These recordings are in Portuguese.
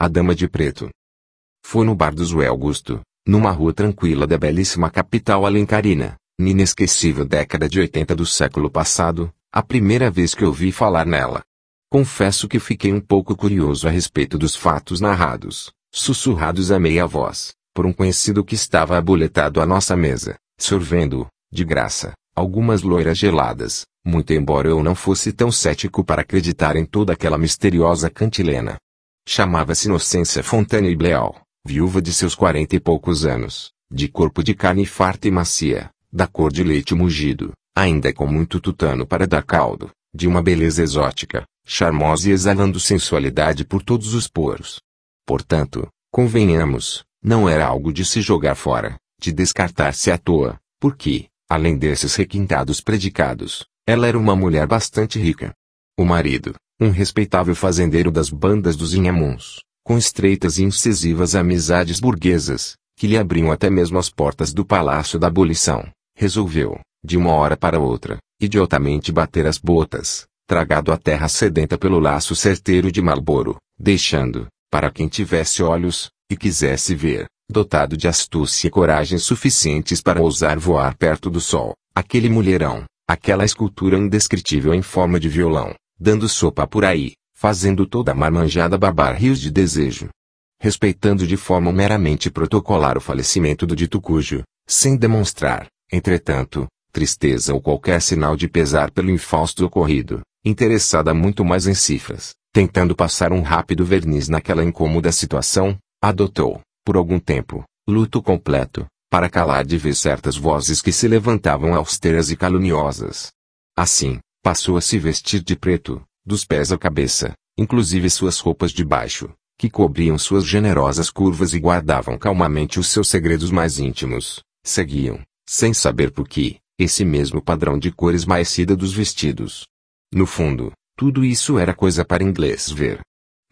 a Dama de Preto. Foi no bar do Zé Augusto, numa rua tranquila da belíssima capital alencarina, na inesquecível década de 80 do século passado, a primeira vez que ouvi falar nela. Confesso que fiquei um pouco curioso a respeito dos fatos narrados, sussurrados a meia voz, por um conhecido que estava aboletado à nossa mesa, sorvendo, de graça, algumas loiras geladas, muito embora eu não fosse tão cético para acreditar em toda aquela misteriosa cantilena. Chamava-se Inocência Fontane Bleal, viúva de seus quarenta e poucos anos, de corpo de carne farta e macia, da cor de leite mugido, ainda com muito tutano para dar caldo, de uma beleza exótica, charmosa e exalando sensualidade por todos os poros. Portanto, convenhamos, não era algo de se jogar fora, de descartar-se à toa, porque, além desses requintados predicados, ela era uma mulher bastante rica. O marido, um respeitável fazendeiro das bandas dos Inhamuns, com estreitas e incisivas amizades burguesas, que lhe abriam até mesmo as portas do Palácio da Abolição, resolveu, de uma hora para outra, idiotamente bater as botas, tragado a terra sedenta pelo laço certeiro de Malboro, deixando, para quem tivesse olhos, e quisesse ver, dotado de astúcia e coragem suficientes para ousar voar perto do sol, aquele mulherão, aquela escultura indescritível em forma de violão, dando sopa por aí, fazendo toda a marmanjada babar rios de desejo. Respeitando de forma meramente protocolar o falecimento do dito cujo, sem demonstrar, entretanto, tristeza ou qualquer sinal de pesar pelo infausto ocorrido, interessada muito mais em cifras, tentando passar um rápido verniz naquela incômoda situação, adotou, por algum tempo, luto completo, para calar de vez certas vozes que se levantavam austeras e caluniosas. Assim, passou a se vestir de preto, dos pés à cabeça, inclusive suas roupas de baixo, que cobriam suas generosas curvas e guardavam calmamente os seus segredos mais íntimos, seguiam, sem saber por que, esse mesmo padrão de cores maecida dos vestidos. No fundo, tudo isso era coisa para inglês ver.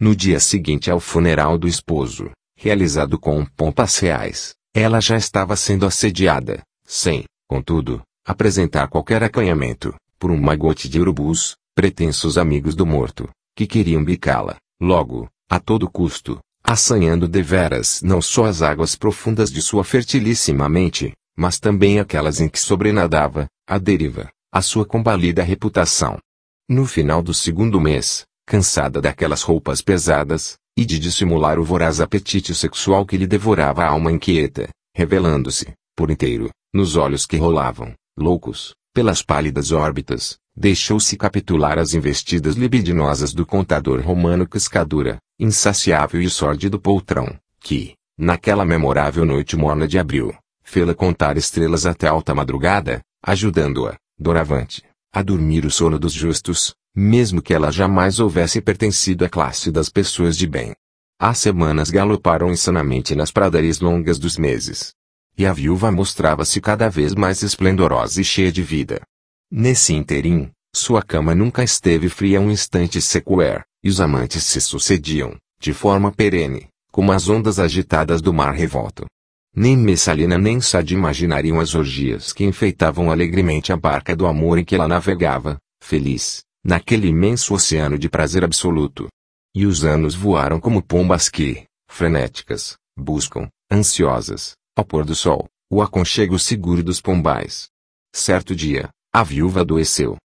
No dia seguinte ao funeral do esposo, realizado com pompas reais, ela já estava sendo assediada, sem, contudo, apresentar qualquer acanhamento, por um magote de urubus, pretensos amigos do morto, que queriam bicá-la, logo, a todo custo, assanhando deveras não só as águas profundas de sua fertilíssima mente, mas também aquelas em que sobrenadava, a deriva, a sua combalida reputação. No final do segundo mês, cansada daquelas roupas pesadas, e de dissimular o voraz apetite sexual que lhe devorava a alma inquieta, revelando-se, por inteiro, nos olhos que rolavam, loucos, pelas pálidas órbitas, deixou-se capitular as investidas libidinosas do contador romano Cascadura, insaciável e sórdido poltrão, que, naquela memorável noite morna de abril, fê-la contar estrelas até alta madrugada, ajudando-a, doravante, a dormir o sono dos justos, mesmo que ela jamais houvesse pertencido à classe das pessoas de bem. As semanas galoparam insanamente nas pradarias longas dos meses. E a viúva mostrava-se cada vez mais esplendorosa e cheia de vida. Nesse interim, sua cama nunca esteve fria um instante sequer, e os amantes se sucediam, de forma perene, como as ondas agitadas do mar revolto. Nem Messalina nem Sade imaginariam as orgias que enfeitavam alegremente a barca do amor em que ela navegava, feliz, naquele imenso oceano de prazer absoluto. E os anos voaram como pombas que, frenéticas, buscam, ansiosas, ao pôr do sol, o aconchego seguro dos pombais. Certo dia, a viúva adoeceu.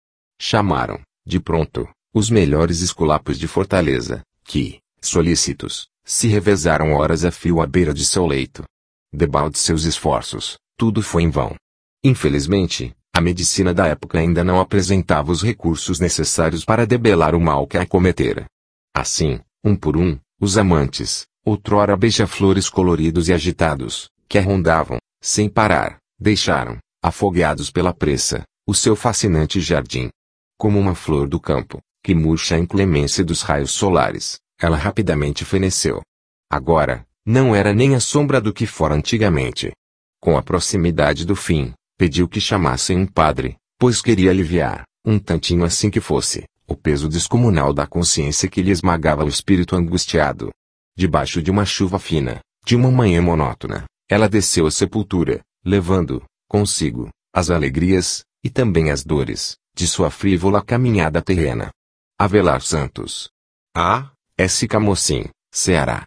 Chamaram, de pronto, os melhores esculapos de Fortaleza, que, solícitos, se revezaram horas a fio à beira de seu leito. Debalde seus esforços, tudo foi em vão. Infelizmente, a medicina da época ainda não apresentava os recursos necessários para debelar o mal que a cometera. Assim, um por um, os amantes, outrora beija-flores coloridos e agitados, que a rondavam, sem parar, deixaram, afogueados pela pressa, o seu fascinante jardim. Como uma flor do campo, que murcha a inclemência dos raios solares, ela rapidamente feneceu. Agora, não era nem a sombra do que fora antigamente. Com a proximidade do fim, pediu que chamassem um padre, pois queria aliviar, um tantinho assim que fosse, o peso descomunal da consciência que lhe esmagava o espírito angustiado. Debaixo de uma chuva fina, de uma manhã monótona, ela desceu à sepultura, levando, consigo, as alegrias, e também as dores, de sua frívola caminhada terrena. Avelar Santos. A. S. Camocim, Ceará.